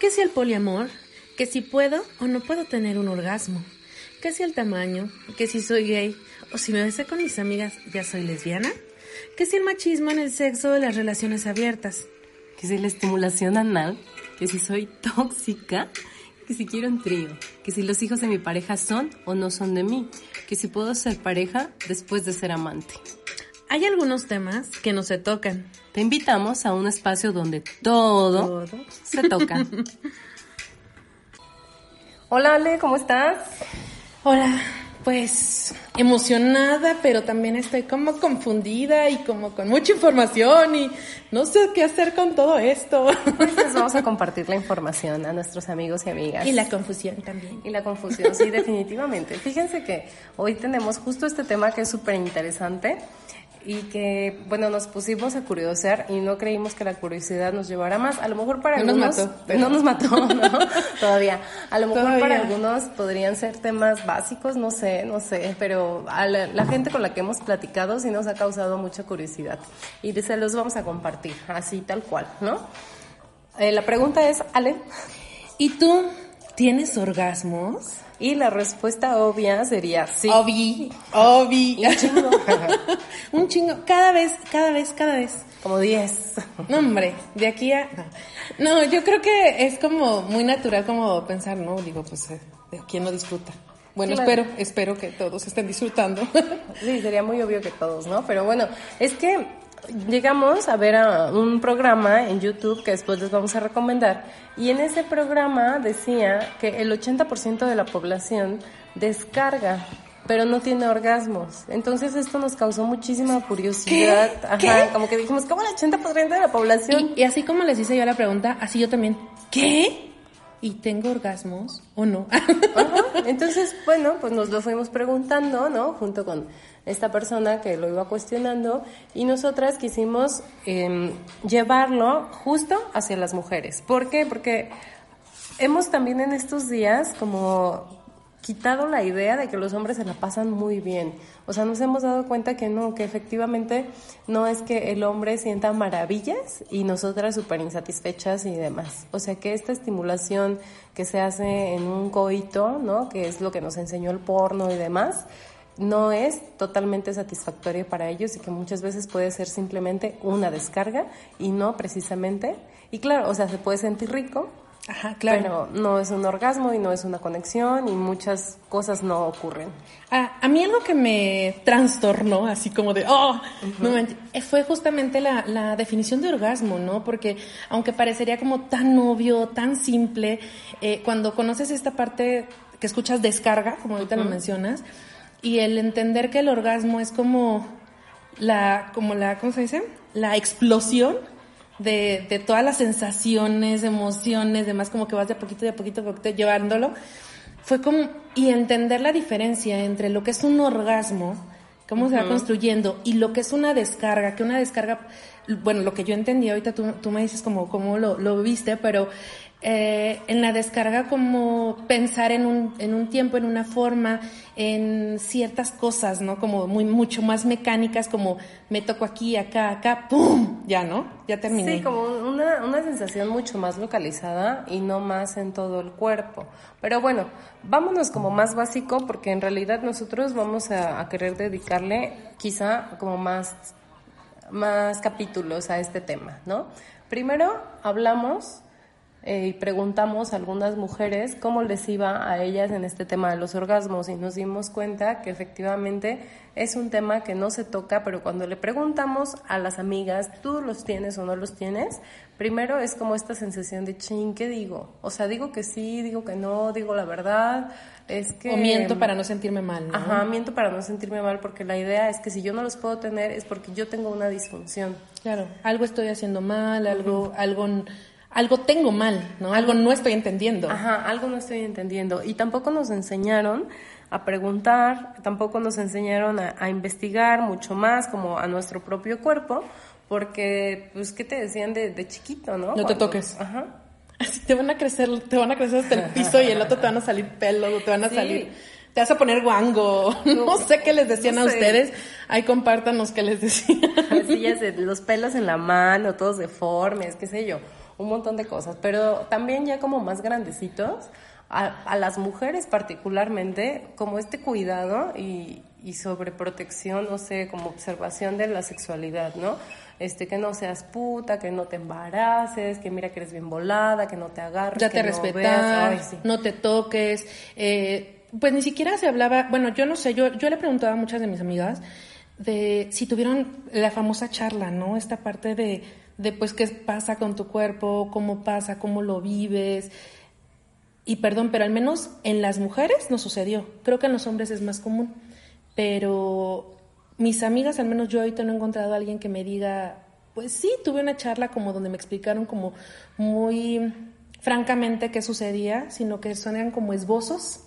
¿Qué si el poliamor? ¿Que si puedo o no puedo tener un orgasmo? ¿Qué si el tamaño? ¿Que si soy gay? ¿O si me besé con mis amigas ya soy lesbiana? ¿Qué si el machismo en el sexo de las relaciones abiertas? ¿Que si la estimulación anal? ¿Que si soy tóxica? ¿Que si quiero un trío? ¿Que si los hijos de mi pareja son o no son de mí? ¿Que si puedo ser pareja después de ser amante? Hay algunos temas que no se tocan. Te invitamos a un espacio donde todo, Todo. se toca. Hola Ale, ¿cómo estás? Hola, pues emocionada, pero también estoy como confundida y como con mucha información y no sé qué hacer con todo esto. Pues les vamos a compartir la información a nuestros amigos y amigas. Y la confusión también. Y la confusión, sí, definitivamente. Fíjense que hoy tenemos justo este tema que es súper interesante y que, bueno, nos pusimos a curiosear y no creímos que la curiosidad nos llevara más. A lo mejor para No nos algunos... mató, pero- No nos mató, ¿no? Todavía. A lo mejor Todavía. para algunos podrían ser temas básicos, no sé, no sé, pero a la, la gente con la que hemos platicado sí nos ha causado mucha curiosidad y se los vamos a compartir, así tal cual, ¿no? Eh, la pregunta es, Ale, ¿Y tú tienes orgasmos? y la respuesta obvia sería sí. Obi, obi. Un chingo. Un chingo. Cada vez, cada vez, cada vez. Como 10. No, hombre, de aquí a... No. Yo creo que es como muy natural como pensar, ¿no? Digo, pues, eh, ¿quién no disfruta? Bueno, espero, espero que todos estén disfrutando. Sí, sería muy obvio que todos, ¿no? Pero bueno, es que llegamos a ver a un programa en YouTube que después les vamos a recomendar y en ese programa decía que el 80% de la población descarga pero no tiene orgasmos. Entonces esto nos causó muchísima curiosidad. ¿Qué? Ajá, ¿Qué? como que dijimos, ¿cómo el 80% de la población? Y, y así como les hice yo la pregunta, así yo también. ¿Qué? ¿Y tengo orgasmos o no? Ajá. Entonces, bueno, pues nos lo fuimos preguntando, ¿no? Junto con esta persona que lo iba cuestionando y nosotras quisimos em, llevarlo justo hacia las mujeres. ¿Por qué? Porque hemos también en estos días como quitado la idea de que los hombres se la pasan muy bien. O sea, nos hemos dado cuenta que no, que efectivamente no es que el hombre sienta maravillas y nosotras súper insatisfechas y demás. O sea, que esta estimulación que se hace en un coito, ¿no? Que es lo que nos enseñó el porno y demás, no es totalmente satisfactoria para ellos y que muchas veces puede ser simplemente una descarga y no precisamente. Y claro, o sea, se puede sentir rico, Ajá, claro. pero no es un orgasmo y no es una conexión y muchas cosas no ocurren. A, a mí algo que me trastornó, así como de, oh, no manches, eh, fue justamente la, la definición de orgasmo, ¿no? Porque aunque parecería como tan obvio, tan simple, eh, cuando conoces esta parte que escuchas descarga, como ahorita lo mencionas, y el entender que el orgasmo es como la, como la, ¿cómo se dice? La explosión de, de todas las sensaciones, emociones, demás, como que vas de a poquito, de a poquito, de a poquito llevándolo. Fue como, y entender la diferencia entre lo que es un orgasmo, cómo se va construyendo, y lo que es una descarga, que una descarga, bueno, lo que yo entendí, ahorita tú, tú me dices como cómo lo, lo viste, pero eh, en la descarga como pensar en un, en un tiempo, en una forma, en ciertas cosas, ¿no? Como muy, mucho más mecánicas, como me toco aquí, acá, acá, ¡pum! Ya, ¿no? Ya terminé. Sí, como una, una sensación mucho más localizada y no más en todo el cuerpo. Pero bueno, vámonos como más básico porque en realidad nosotros vamos a, a querer dedicarle quizá como más, más capítulos a este tema, ¿no? Primero hablamos eh, y preguntamos a algunas mujeres cómo les iba a ellas en este tema de los orgasmos y nos dimos cuenta que efectivamente es un tema que no se toca, pero cuando le preguntamos a las amigas, ¿tú los tienes o no los tienes? Primero es como esta sensación de, ching, ¿qué digo? O sea, digo que sí, digo que no, digo la verdad, es que... O miento para no sentirme mal, ¿no? Ajá, miento para no sentirme mal porque la idea es que si yo no los puedo tener es porque yo tengo una disfunción. Claro, algo estoy haciendo mal, algo, algo, algo tengo mal, ¿no? Algo no estoy entendiendo. Ajá, algo no estoy entendiendo. Y tampoco nos enseñaron a preguntar, tampoco nos enseñaron a, a investigar mucho más como a nuestro propio cuerpo, porque, pues, ¿qué te decían de, de chiquito, no? No te Cuando- toques. Ajá. Así te van a crecer, te van a crecer hasta el piso y el otro te van a salir pelos, o te van a Sí. salir, te vas a poner guango. No sé qué les decían no a sé. ustedes. Ahí compártanos qué les decían. Así ya sé, los pelos en la mano, todos deformes, qué sé yo. Un montón de cosas, pero también ya como más grandecitos, a, las mujeres particularmente, como este cuidado y, y sobreprotección, no sé, como observación de la sexualidad, ¿no? Este, que no seas puta, que no te embaraces, que mira que eres bien volada, que no te agarres, ya te no respetar, no te toques, eh, pues ni siquiera se hablaba, bueno, yo no sé, yo, yo le preguntaba a muchas de mis amigas de si tuvieron la famosa charla, ¿no? Esta parte de, de pues qué pasa con tu cuerpo, cómo pasa, cómo lo vives, y perdón, pero al menos en las mujeres no sucedió. Creo que en los hombres es más común. Pero mis amigas, al menos yo ahorita no he encontrado a alguien que me diga, pues sí, tuve una charla como donde me explicaron como muy francamente qué sucedía, sino que son como esbozos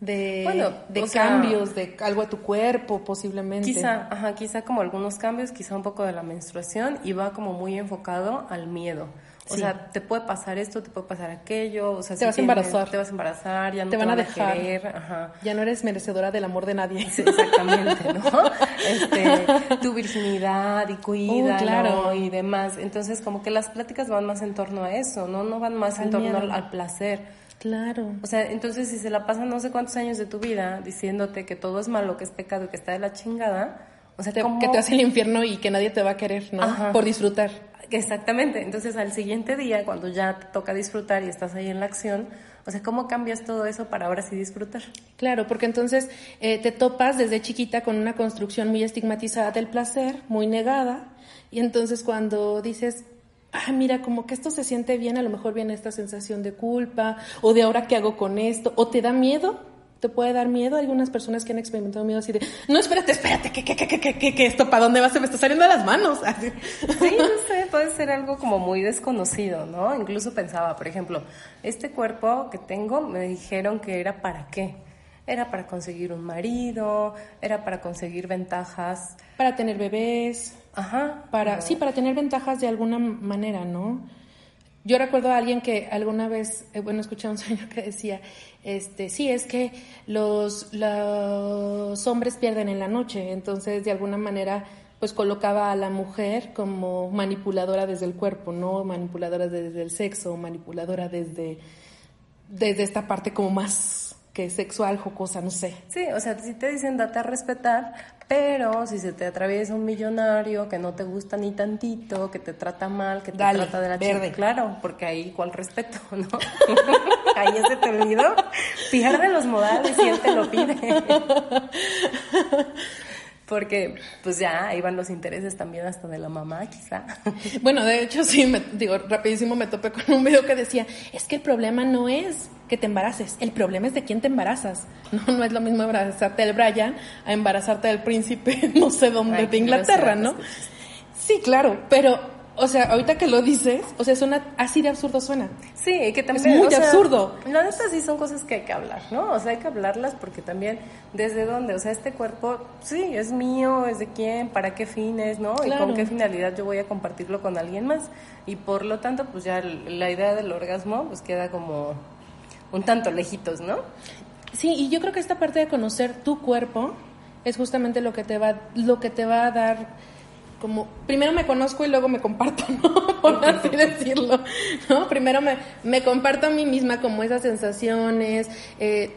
de, de cambios, de algo a tu cuerpo posiblemente. Quizá, ajá, quizá como algunos cambios, quizá un poco de la menstruación y va como muy enfocado al miedo. O sea, te puede pasar esto, te puede pasar aquello, o sea, te vas a embarazar. Te vas a embarazar, ya no te, van, a dejar. Ya no eres merecedora del amor de nadie. exactamente, ¿no? Este, tu virginidad y cuida, claro. y demás. Entonces, como que las pláticas van más en torno a eso, ¿no? No van más en torno al, placer. Claro. O sea, entonces si se la pasan no sé cuántos años de tu vida diciéndote que todo es malo, que es pecado y que está de la chingada, o sea, que te hace el infierno y que nadie te va a querer, ¿no? Por disfrutar. Exactamente. Entonces, al siguiente día, cuando ya te toca disfrutar y estás ahí en la acción, o sea, ¿cómo cambias todo eso para ahora sí disfrutar? Claro, porque entonces eh, te topas desde chiquita con una construcción muy estigmatizada del placer, muy negada, y entonces cuando dices, ah, mira, como que esto se siente bien, a lo mejor viene esta sensación de culpa, o de ahora qué hago con esto, o te da miedo, te puede dar miedo. Hay algunas personas que han experimentado miedo así de, no, espérate, espérate, que, que, que, que, que, esto, ¿para dónde va? Se me está saliendo de las manos. Así. Sí, no sé, puede ser algo como muy desconocido, ¿no? Incluso pensaba, por ejemplo, este cuerpo que tengo me dijeron que era para qué. Era para conseguir un marido, era para conseguir ventajas. Para tener bebés. Ajá. Para, sí, para tener ventajas de alguna manera, ¿no? Yo recuerdo a alguien que alguna vez, eh, bueno, escuché a un señor que decía, este, sí, es que los, los hombres pierden en la noche, entonces de alguna manera pues colocaba a la mujer como manipuladora desde el cuerpo, no manipuladora desde el sexo, manipuladora desde, desde esta parte como más que sexual, jocosa, no sé. Sí, o sea, si te dicen date a respetar, pero si se te atraviesa un millonario que no te gusta ni tantito, que te trata mal, que te trata de la verde. claro, porque ahí cuál respeto, ¿no? ahí se te olvidó. Pierde los modales y él te lo pide. Porque pues ya ahí van los intereses también hasta de la mamá, quizá. Bueno, de hecho sí, me, digo, rapidísimo me topé con un video que decía, es que el problema no es que te embaraces, el problema es de quién te embarazas. No, no es lo mismo embarazarte del Brian a embarazarte del príncipe no sé dónde de Inglaterra, ¿no? Sí, claro, pero o sea, ahorita que lo dices, o sea, suena así de absurdo suena. Sí, que también es muy absurdo. No, estas sí son cosas que hay que hablar, ¿no? O sea, hay que hablarlas porque también desde dónde, o sea, este cuerpo sí es mío, es de quién, para qué fines, ¿no? Y con qué finalidad yo voy a compartirlo con alguien más. Y por lo tanto, pues ya la idea del orgasmo pues queda como un tanto lejitos, ¿no? Sí, y yo creo que esta parte de conocer tu cuerpo es justamente lo que te va lo que te va a dar como primero me conozco y luego me comparto, ¿no? Por así decirlo, ¿no? Primero me, me comparto a mí misma como esas sensaciones, eh,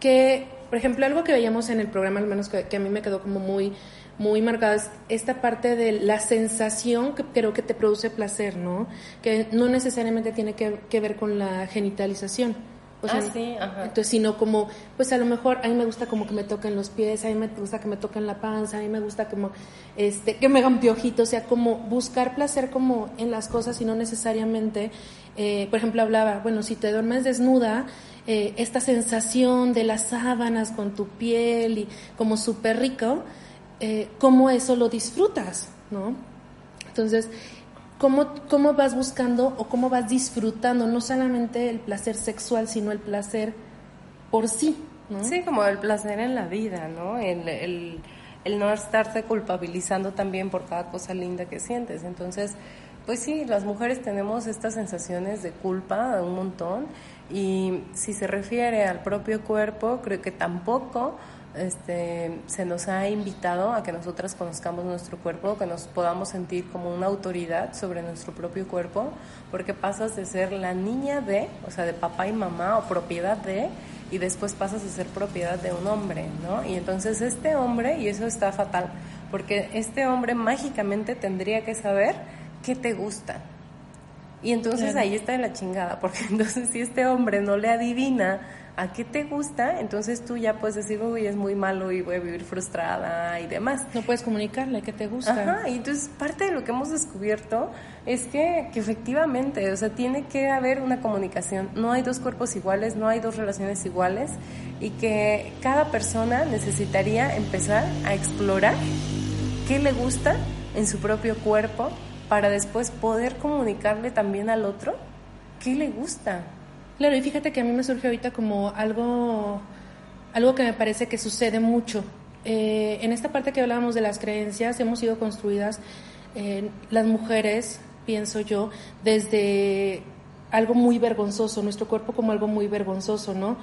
que, por ejemplo, algo que veíamos en el programa, al menos que, a mí me quedó como muy, muy marcada, es esta parte de la sensación que creo que te produce placer, ¿no? Que no necesariamente tiene que ver con la genitalización ah, sí, ajá. Entonces, sino como, pues a lo mejor a mí me gusta como que me toquen los pies, a mí me gusta que me toquen la panza, a mí me gusta como, este, que me hagan piojitos, o sea, como buscar placer como en las cosas y no necesariamente, eh, por ejemplo, hablaba, bueno, si te duermes desnuda, eh, esta sensación de las sábanas con tu piel y como súper rico, eh, cómo eso lo disfrutas, ¿no? Entonces, cómo, cómo vas buscando o cómo vas disfrutando no solamente el placer sexual, sino el placer por sí. Sí, como el placer en la vida, ¿no? El, el, el no estarte culpabilizando también por cada cosa linda que sientes. Entonces, pues sí, las mujeres tenemos estas sensaciones de culpa un montón y si se refiere al propio cuerpo, creo que tampoco este, se nos ha invitado a que nosotras conozcamos nuestro cuerpo, que nos podamos sentir como una autoridad sobre nuestro propio cuerpo, porque pasas de ser la niña de, o sea, de papá y mamá o propiedad de, y después pasas a ser propiedad de un hombre, ¿no? Y entonces este hombre, y eso está fatal, porque este hombre mágicamente tendría que saber qué te gusta. Y entonces ahí está la chingada, porque entonces si este hombre no le adivina a qué te gusta, entonces tú ya puedes decir, uy, es muy malo y voy a vivir frustrada y demás. No puedes comunicarle qué te gusta. Ajá, y entonces parte de lo que hemos descubierto es que, que efectivamente, o sea, tiene que haber una comunicación. No hay dos cuerpos iguales, no hay dos relaciones iguales y que cada persona necesitaría empezar a explorar qué le gusta en su propio cuerpo para después poder comunicarle también al otro qué le gusta. Claro, y fíjate que a mí me surge ahorita como algo, algo que me parece que sucede mucho. Eh, en esta parte que hablábamos de las creencias, hemos sido construidas eh, las mujeres, pienso yo, desde algo muy vergonzoso, nuestro cuerpo como algo muy vergonzoso, ¿no?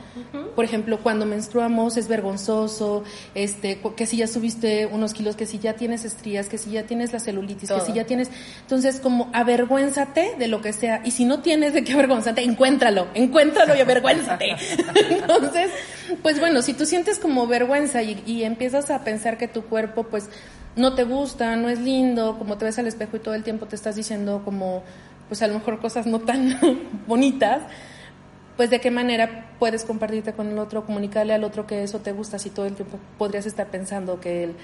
Por ejemplo, cuando menstruamos es vergonzoso, este, que si ya subiste unos kilos, que si ya tienes estrías, que si ya tienes la celulitis, que si ya tienes, entonces como avergüénzate de lo que sea, y si no tienes de qué avergonzarte, encuéntralo, encuéntralo y avergüénzate. entonces, pues bueno, si tú sientes como vergüenza y, y empiezas a pensar que tu cuerpo, pues, no te gusta, no es lindo, como te ves al espejo y todo el tiempo te estás diciendo como pues a lo mejor cosas no tan bonitas, pues de qué manera puedes compartirte con el otro, comunicarle al otro que eso te gusta, si todo el tiempo podrías estar pensando que el,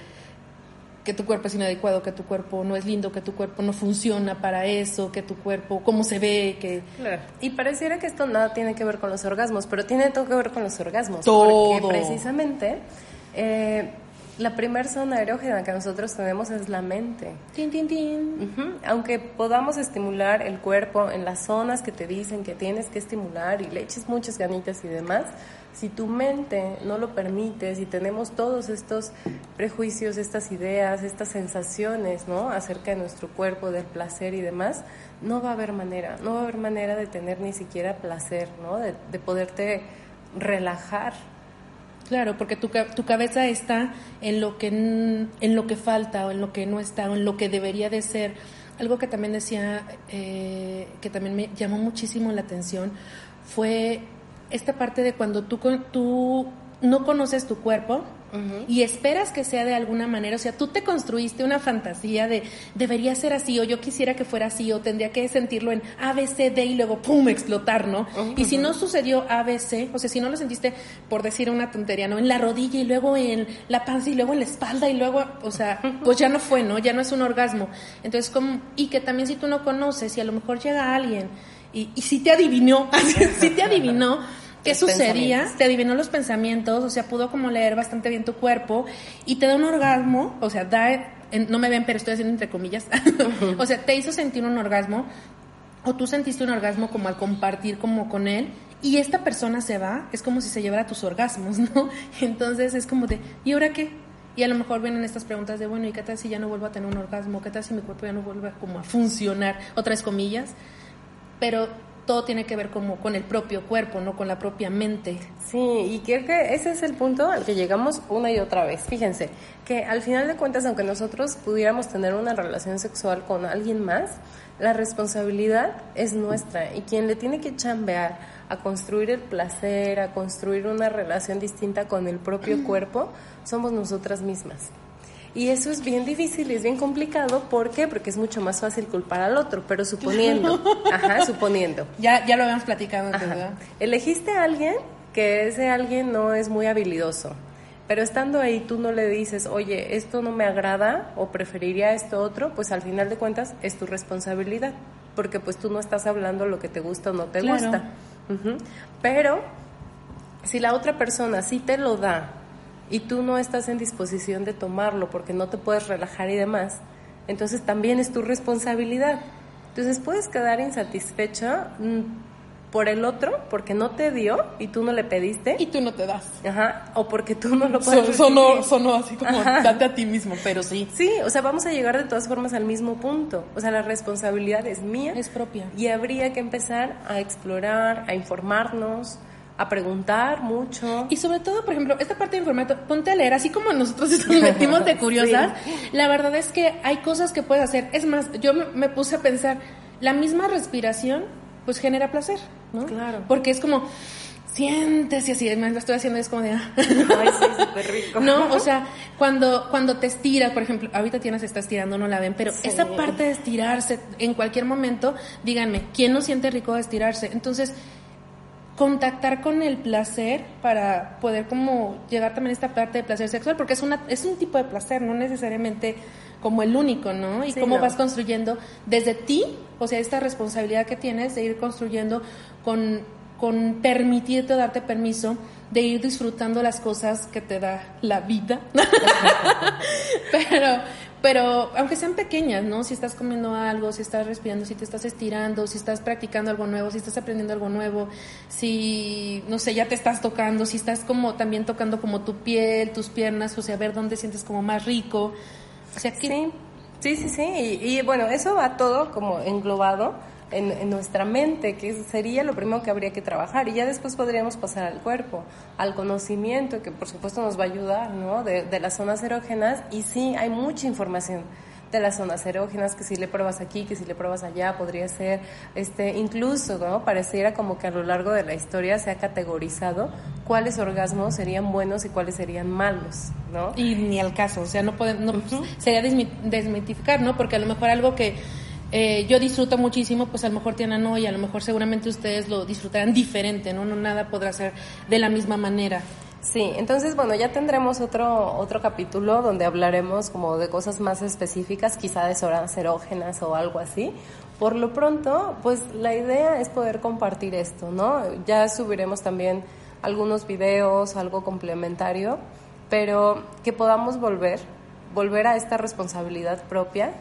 que tu cuerpo es inadecuado, que tu cuerpo no es lindo, que tu cuerpo no funciona para eso, que tu cuerpo, cómo se ve, que... Y pareciera que esto nada tiene que ver con los orgasmos, pero tiene todo que ver con los orgasmos. Todo. Porque precisamente eh, la primera zona erógena que nosotros tenemos es la mente. Tin, tin, tin. Aunque podamos estimular el cuerpo en las zonas que te dicen que tienes que estimular y le eches muchas ganitas y demás, si tu mente no lo permite, si tenemos todos estos prejuicios, estas ideas, estas sensaciones, ¿no? Acerca de nuestro cuerpo, del placer y demás, no va a haber manera, no va a haber manera de tener ni siquiera placer, ¿no? De, de poderte relajar Claro, porque tu, tu cabeza está en lo, que, en lo que falta o en lo que no está o en lo que debería de ser. Algo que también decía, eh, que también me llamó muchísimo la atención, fue esta parte de cuando tú, tú no conoces tu cuerpo, y esperas que sea de alguna manera, o sea, tú te construiste una fantasía de debería ser así o yo quisiera que fuera así o tendría que sentirlo en A, B, C, D y luego pum, explotar, ¿no? Y si no sucedió A, B, C, o sea, si no lo sentiste por decir una tontería, ¿no? En la rodilla y luego en la panza y luego en la espalda y luego, o sea, pues ya no fue, ¿no? Ya no es un orgasmo. Entonces, como, y que también si tú no conoces y a lo mejor llega alguien y, y si te adivinó, si te adivinó, qué sucedía, te adivinó los pensamientos, o sea, pudo como leer bastante bien tu cuerpo y te da un orgasmo, o sea, da, no me ven, pero estoy haciendo entre comillas, o sea, te hizo sentir un orgasmo o tú sentiste un orgasmo como al compartir como con él y esta persona se va, es como si se llevara tus orgasmos, ¿no? Entonces es como de, ¿y ahora qué? Y a lo mejor vienen estas preguntas de, bueno, ¿y qué tal si ya no vuelvo a tener un orgasmo? ¿Qué tal si mi cuerpo ya no vuelve como a funcionar? Otras comillas. Pero todo tiene que ver como con el propio cuerpo, no con la propia mente. Sí, y creo que ese es el punto al que llegamos una y otra vez. Fíjense, que al final de cuentas, aunque nosotros pudiéramos tener una relación sexual con alguien más, la responsabilidad es nuestra y quien le tiene que chambear a construir el placer, a construir una relación distinta con el propio cuerpo, somos nosotras mismas. Y eso es bien difícil y es bien complicado. ¿Por qué? Porque es mucho más fácil culpar al otro, pero suponiendo. Ajá, suponiendo. Ya, ya lo habíamos platicado. ¿verdad? Elegiste a alguien que ese alguien no es muy habilidoso. Pero estando ahí tú no le dices, oye, esto no me agrada o preferiría esto otro, pues al final de cuentas es tu responsabilidad, porque pues tú no estás hablando lo que te gusta o no te gusta. Pero si la otra persona sí te lo da y tú no estás en disposición de tomarlo porque no te puedes relajar y demás, entonces también es tu responsabilidad. Entonces puedes quedar insatisfecha mm, por el otro porque no te dio y tú no le pediste. Y tú no te das. Ajá. O porque tú no lo puedes. sonó, sonó así como date a ti mismo, pero sí. Sí, o sea, vamos a llegar de todas formas al mismo punto. O sea, la responsabilidad es mía. Es propia. Y habría que empezar a explorar, a informarnos, a preguntar mucho. Y sobre todo, por ejemplo, esta parte de informar, ponte a leer, así como nosotros nos metimos de curiosas, la verdad es que hay cosas que puedes hacer. Es más, yo me puse a pensar, la misma respiración pues genera placer, ¿no? Claro. Porque es como sientes y así, me lo estoy haciendo es como de... Ah. Ay, sí, súper rico. No, o sea, cuando, cuando te estiras, por ejemplo, ahorita Tiana se está estirando, no la ven, pero esa parte de estirarse en cualquier momento, díganme, ¿quién no siente rico de estirarse? Entonces, contactar con el placer para poder como llegar también a esta parte de placer sexual, porque es, una, es un tipo de placer, no necesariamente como el único, ¿no? Y cómo vas construyendo desde ti, o sea, esta responsabilidad que tienes de ir construyendo con con permitirte darte permiso de ir disfrutando las cosas que te da la vida. pero, pero aunque sean pequeñas, ¿no? Si estás comiendo algo, si estás respirando, si te estás estirando, si estás practicando algo nuevo, si estás aprendiendo algo nuevo, si, no sé, ya te estás tocando, si estás como también tocando como tu piel, tus piernas, o sea, ver dónde sientes como más rico. O sea, Sí, sí, sí, sí. y bueno, eso va todo como englobado en, nuestra mente, que sería lo primero que habría que trabajar. Y ya después podríamos pasar al cuerpo, al conocimiento, que por supuesto nos va a ayudar, ¿no? De, de las zonas erógenas. Y sí, hay mucha información de las zonas erógenas, que si le pruebas aquí, que si le pruebas allá, podría ser, este, incluso, ¿no? Pareciera como que a lo largo de la historia se ha categorizado cuáles orgasmos serían buenos y cuáles serían malos, ¿no? Y ni al caso, o sea, no podemos, no, sería desmitificar, ¿no? Porque a lo mejor algo que eh, yo disfruto muchísimo, pues a lo mejor tienen no y a lo mejor seguramente ustedes lo disfrutarán diferente, ¿no? No nada podrá ser de la misma manera. Sí, entonces bueno, ya tendremos otro otro capítulo donde hablaremos como de cosas más específicas, quizá de zonas erógenas o algo así. Por lo pronto, pues la idea es poder compartir esto, ¿no? Ya subiremos también algunos videos, algo complementario, pero que podamos volver, volver a esta responsabilidad propia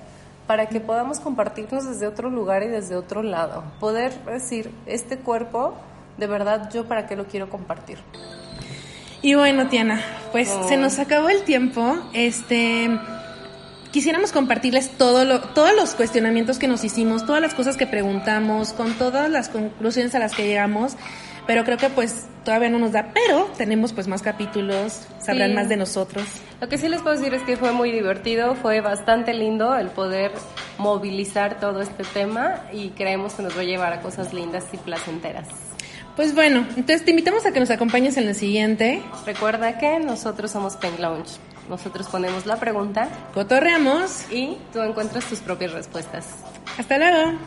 para que podamos compartirnos desde otro lugar y desde otro lado. Poder decir, este cuerpo, de verdad, yo para qué lo quiero compartir. Y bueno, Tiana, pues se nos acabó el tiempo. Este quisiéramos compartirles todo lo, todos los cuestionamientos que nos hicimos, todas las cosas que preguntamos, con todas las conclusiones a las que llegamos pero creo que pues todavía no nos da, pero tenemos pues más capítulos, sabrán más de nosotros. Lo que sí les puedo decir es que fue muy divertido, fue bastante lindo el poder movilizar todo este tema y creemos que nos va a llevar a cosas lindas y placenteras. Pues bueno, entonces te invitamos a que nos acompañes en el siguiente. Recuerda que nosotros somos Pen Lounge. Nosotros ponemos la pregunta. Cotorreamos. Y tú encuentras tus propias respuestas. Hasta luego.